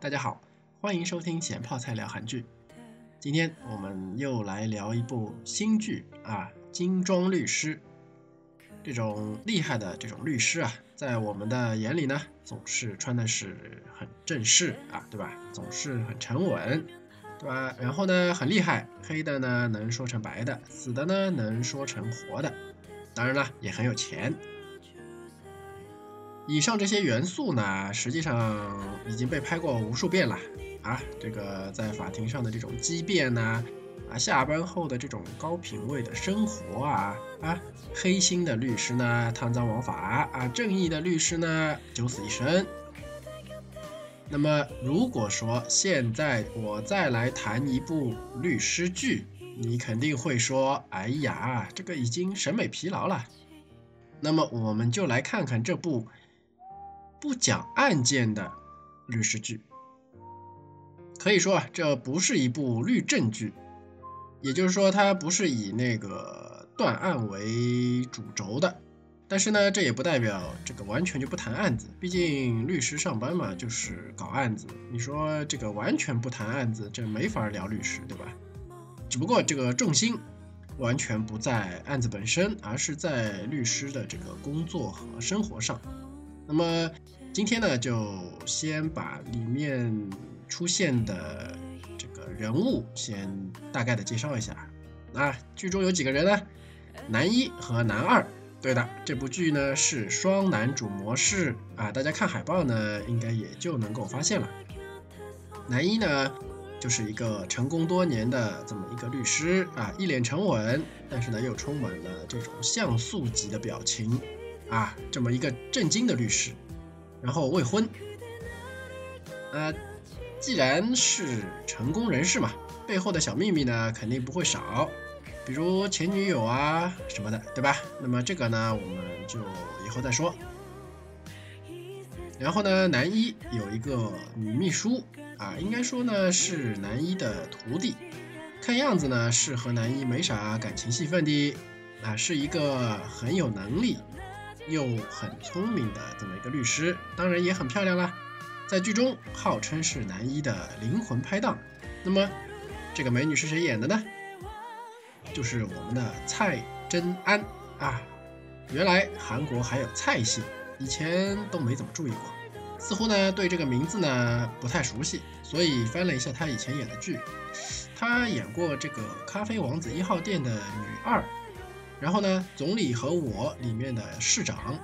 大家好，欢迎收听咸泡菜聊韩剧。今天我们又来聊一部新剧啊，《精装律师》。这种厉害的这种律师啊，在我们的眼里呢，总是穿的是很正式啊，对吧？总是很沉稳，对吧？然后呢，很厉害，黑的呢能说成白的，死的呢能说成活的，当然了，也很有钱。以上这些元素呢，实际上已经被拍过无数遍了啊！这个在法庭上的这种激辩呐，啊，下班后的这种高品位的生活啊，啊，黑心的律师呢，贪赃枉法啊，正义的律师呢，九死一生。那么，如果说现在我再来谈一部律师剧，你肯定会说：“哎呀，这个已经审美疲劳了。”那么，我们就来看看这部。不讲案件的律师剧，可以说啊，这不是一部律政剧，也就是说，它不是以那个断案为主轴的。但是呢，这也不代表这个完全就不谈案子，毕竟律师上班嘛，就是搞案子。你说这个完全不谈案子，这没法聊律师，对吧？只不过这个重心完全不在案子本身，而是在律师的这个工作和生活上。那么今天呢，就先把里面出现的这个人物先大概的介绍一下。啊，剧中有几个人呢？男一和男二。对的，这部剧呢是双男主模式啊。大家看海报呢，应该也就能够发现了。男一呢，就是一个成功多年的这么一个律师啊，一脸沉稳，但是呢又充满了这种像素级的表情。啊，这么一个震惊的律师，然后未婚，呃，既然是成功人士嘛，背后的小秘密呢肯定不会少，比如前女友啊什么的，对吧？那么这个呢，我们就以后再说。然后呢，男一有一个女秘书啊，应该说呢是男一的徒弟，看样子呢是和男一没啥感情戏份的，啊，是一个很有能力。又很聪明的这么一个律师，当然也很漂亮啦，在剧中号称是男一的灵魂拍档。那么这个美女是谁演的呢？就是我们的蔡真安啊。原来韩国还有蔡姓，以前都没怎么注意过，似乎呢对这个名字呢不太熟悉，所以翻了一下她以前演的剧，她演过这个《咖啡王子一号店》的女二。然后呢，总理和我里面的市长，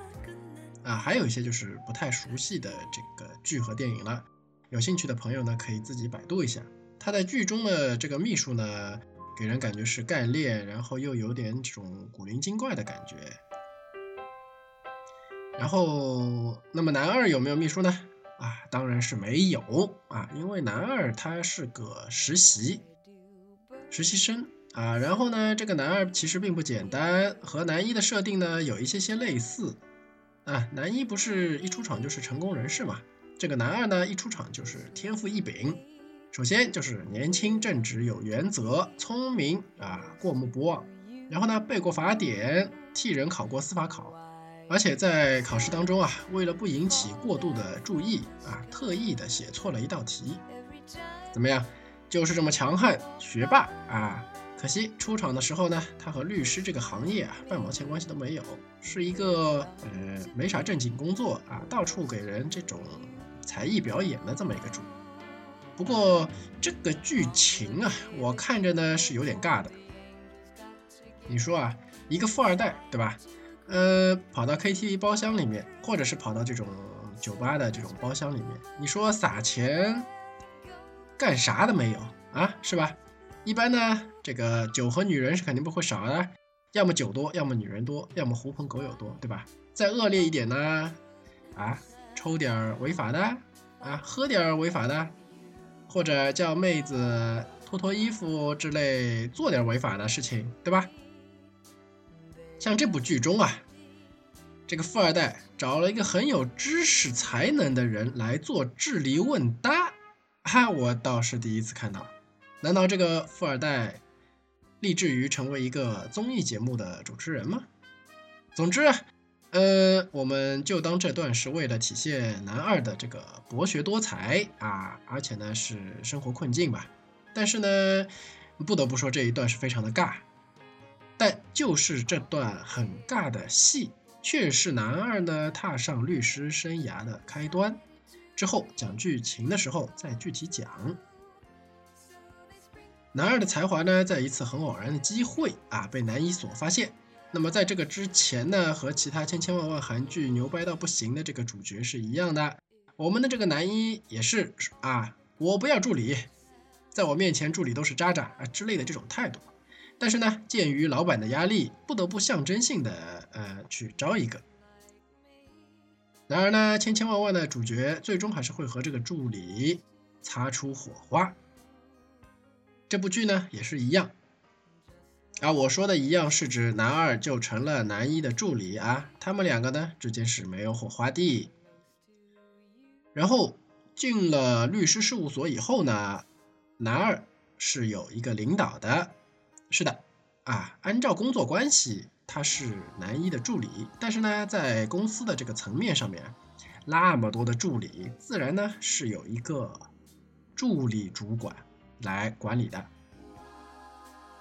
啊，还有一些就是不太熟悉的这个剧和电影了。有兴趣的朋友呢，可以自己百度一下。他在剧中的这个秘书呢，给人感觉是干练，然后又有点这种古灵精怪的感觉。然后，那么男二有没有秘书呢？啊，当然是没有啊，因为男二他是个实习实习生。啊，然后呢，这个男二其实并不简单，和男一的设定呢有一些些类似。啊，男一不是一出场就是成功人士嘛，这个男二呢一出场就是天赋异禀。首先就是年轻、正直、有原则、聪明啊，过目不忘。然后呢，背过法典，替人考过司法考，而且在考试当中啊，为了不引起过度的注意啊，特意的写错了一道题。怎么样？就是这么强悍，学霸啊！可惜出场的时候呢，他和律师这个行业啊半毛钱关系都没有，是一个呃没啥正经工作啊，到处给人这种才艺表演的这么一个主。不过这个剧情啊，我看着呢是有点尬的。你说啊，一个富二代对吧？呃，跑到 KTV 包厢里面，或者是跑到这种酒吧的这种包厢里面，你说撒钱干啥的没有啊？是吧？一般呢，这个酒和女人是肯定不会少的，要么酒多，要么女人多，要么狐朋狗友多，对吧？再恶劣一点呢，啊，抽点违法的，啊，喝点违法的，或者叫妹子脱脱衣服之类，做点违法的事情，对吧？像这部剧中啊，这个富二代找了一个很有知识才能的人来做智力问答，哈，我倒是第一次看到。难道这个富二代立志于成为一个综艺节目的主持人吗？总之，呃，我们就当这段是为了体现男二的这个博学多才啊，而且呢是生活困境吧。但是呢，不得不说这一段是非常的尬。但就是这段很尬的戏，却是男二呢踏上律师生涯的开端。之后讲剧情的时候再具体讲。男二的才华呢，在一次很偶然的机会啊，被男一所发现。那么在这个之前呢，和其他千千万万韩剧牛掰到不行的这个主角是一样的。我们的这个男一也是啊，我不要助理，在我面前助理都是渣渣啊之类的这种态度。但是呢，鉴于老板的压力，不得不象征性的呃去招一个。然而呢，千千万万的主角最终还是会和这个助理擦出火花。这部剧呢也是一样，啊，我说的一样是指男二就成了男一的助理啊，他们两个呢之间是没有火花的。然后进了律师事务所以后呢，男二是有一个领导的，是的，啊，按照工作关系他是男一的助理，但是呢，在公司的这个层面上面，那么多的助理，自然呢是有一个助理主管。来管理的。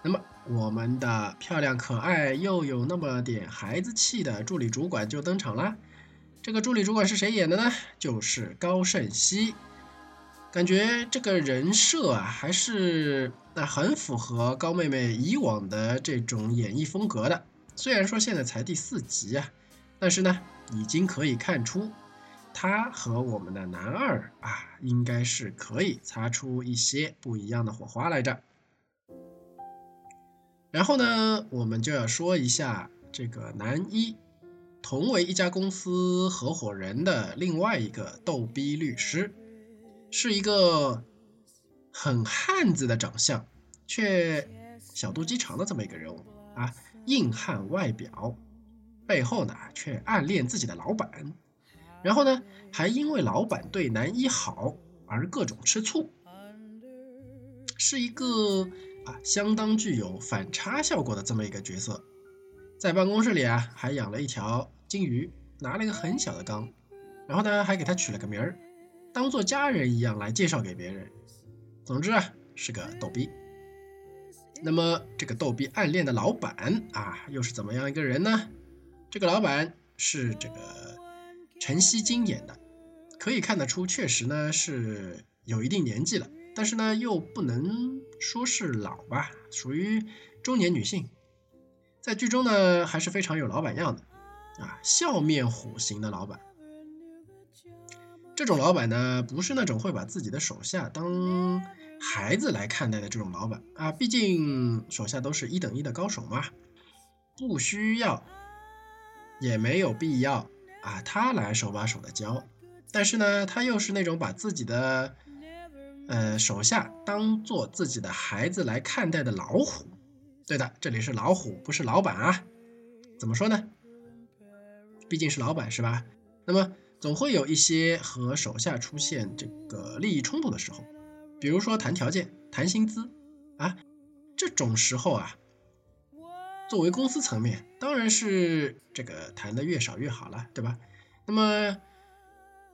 那么，我们的漂亮可爱又有那么点孩子气的助理主管就登场了。这个助理主管是谁演的呢？就是高胜熙。感觉这个人设啊，还是那很符合高妹妹以往的这种演绎风格的。虽然说现在才第四集啊，但是呢，已经可以看出。他和我们的男二啊，应该是可以擦出一些不一样的火花来着。然后呢，我们就要说一下这个男一，同为一家公司合伙人的另外一个逗逼律师，是一个很汉子的长相，却小肚鸡肠的这么一个人物啊，硬汉外表，背后呢却暗恋自己的老板。然后呢，还因为老板对男一好而各种吃醋，是一个啊相当具有反差效果的这么一个角色。在办公室里啊，还养了一条金鱼，拿了一个很小的缸，然后呢还给它取了个名儿，当做家人一样来介绍给别人。总之啊，是个逗逼。那么这个逗逼暗恋的老板啊，又是怎么样一个人呢？这个老板是这个。陈希金演的，可以看得出，确实呢是有一定年纪了，但是呢又不能说是老吧，属于中年女性，在剧中呢还是非常有老板样的啊，笑面虎型的老板。这种老板呢，不是那种会把自己的手下当孩子来看待的这种老板啊，毕竟手下都是一等一的高手嘛，不需要，也没有必要。啊，他来手把手的教，但是呢，他又是那种把自己的呃手下当做自己的孩子来看待的老虎。对的，这里是老虎，不是老板啊。怎么说呢？毕竟是老板是吧？那么总会有一些和手下出现这个利益冲突的时候，比如说谈条件、谈薪资啊，这种时候啊。作为公司层面，当然是这个谈的越少越好了，对吧？那么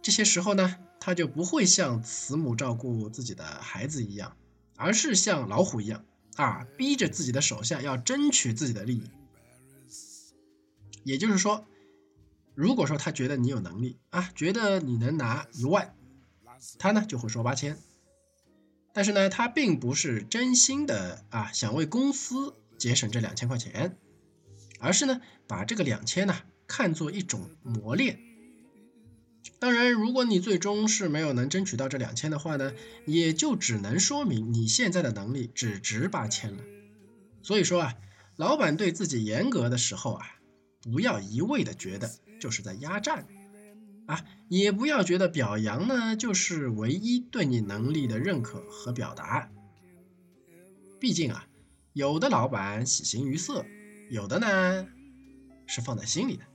这些时候呢，他就不会像慈母照顾自己的孩子一样，而是像老虎一样啊，逼着自己的手下要争取自己的利益。也就是说，如果说他觉得你有能力啊，觉得你能拿一万，他呢就会说八千。但是呢，他并不是真心的啊，想为公司。节省这两千块钱，而是呢把这个两千呢看作一种磨练。当然，如果你最终是没有能争取到这两千的话呢，也就只能说明你现在的能力只值八千了。所以说啊，老板对自己严格的时候啊，不要一味的觉得就是在压榨啊，也不要觉得表扬呢就是唯一对你能力的认可和表达。毕竟啊。有的老板喜形于色，有的呢是放在心里的。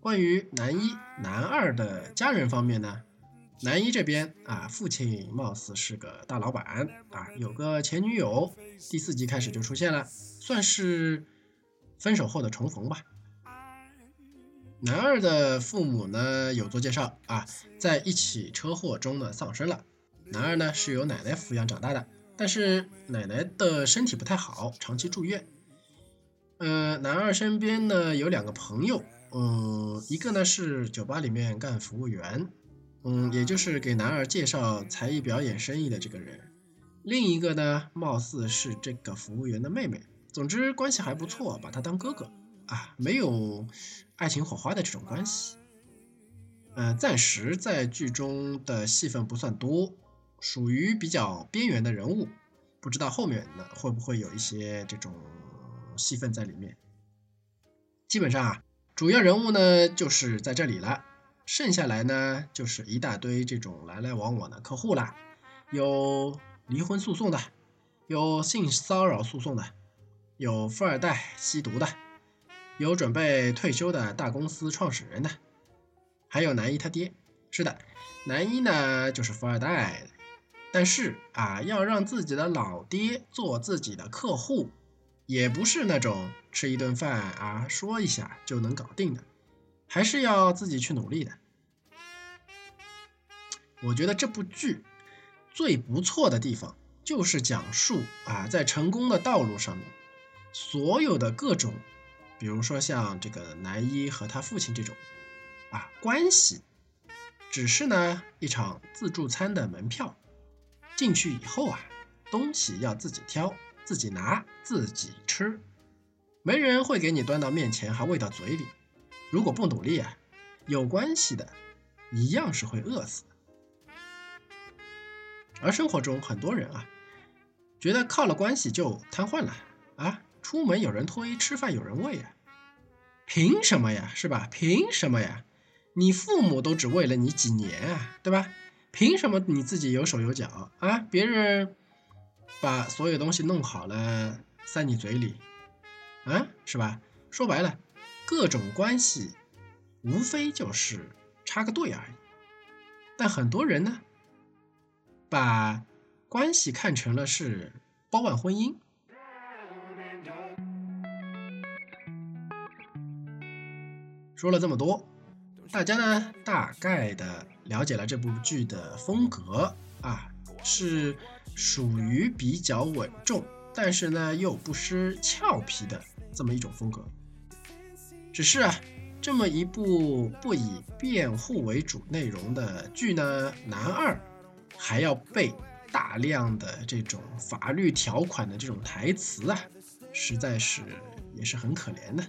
关于男一、男二的家人方面呢，男一这边啊，父亲貌似是个大老板啊，有个前女友，第四集开始就出现了，算是分手后的重逢吧。男二的父母呢有做介绍啊，在一起车祸中呢丧生了。男二呢是由奶奶抚养长大的，但是奶奶的身体不太好，长期住院。呃，男二身边呢有两个朋友，嗯，一个呢是酒吧里面干服务员，嗯，也就是给男二介绍才艺表演生意的这个人。另一个呢，貌似是这个服务员的妹妹。总之关系还不错，把他当哥哥啊，没有爱情火花的这种关系。呃，暂时在剧中的戏份不算多，属于比较边缘的人物。不知道后面呢会不会有一些这种戏份在里面。基本上啊，主要人物呢就是在这里了，剩下来呢就是一大堆这种来来往往的客户啦，有离婚诉讼的，有性骚扰诉讼的。有富二代吸毒的，有准备退休的大公司创始人的，还有男一他爹。是的，男一呢就是富二代，但是啊，要让自己的老爹做自己的客户，也不是那种吃一顿饭啊说一下就能搞定的，还是要自己去努力的。我觉得这部剧最不错的地方就是讲述啊，在成功的道路上面。所有的各种，比如说像这个男一和他父亲这种，啊关系，只是呢一场自助餐的门票，进去以后啊，东西要自己挑，自己拿，自己吃，没人会给你端到面前还喂到嘴里。如果不努力啊，有关系的，一样是会饿死。而生活中很多人啊，觉得靠了关系就瘫痪了啊。出门有人推，吃饭有人喂啊，凭什么呀？是吧？凭什么呀？你父母都只喂了你几年啊，对吧？凭什么你自己有手有脚啊？别人把所有东西弄好了塞你嘴里啊，是吧？说白了，各种关系无非就是插个队而已。但很多人呢，把关系看成了是包办婚姻。说了这么多，大家呢大概的了解了这部剧的风格啊，是属于比较稳重，但是呢又不失俏皮的这么一种风格。只是啊，这么一部不以辩护为主内容的剧呢，男二还要背大量的这种法律条款的这种台词啊，实在是也是很可怜的。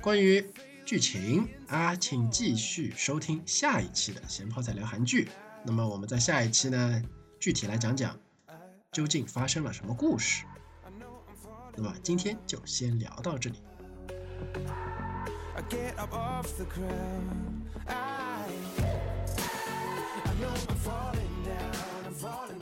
关于。剧情啊，请继续收听下一期的闲泡仔聊韩剧。那么我们在下一期呢，具体来讲讲究竟发生了什么故事。那么今天就先聊到这里。I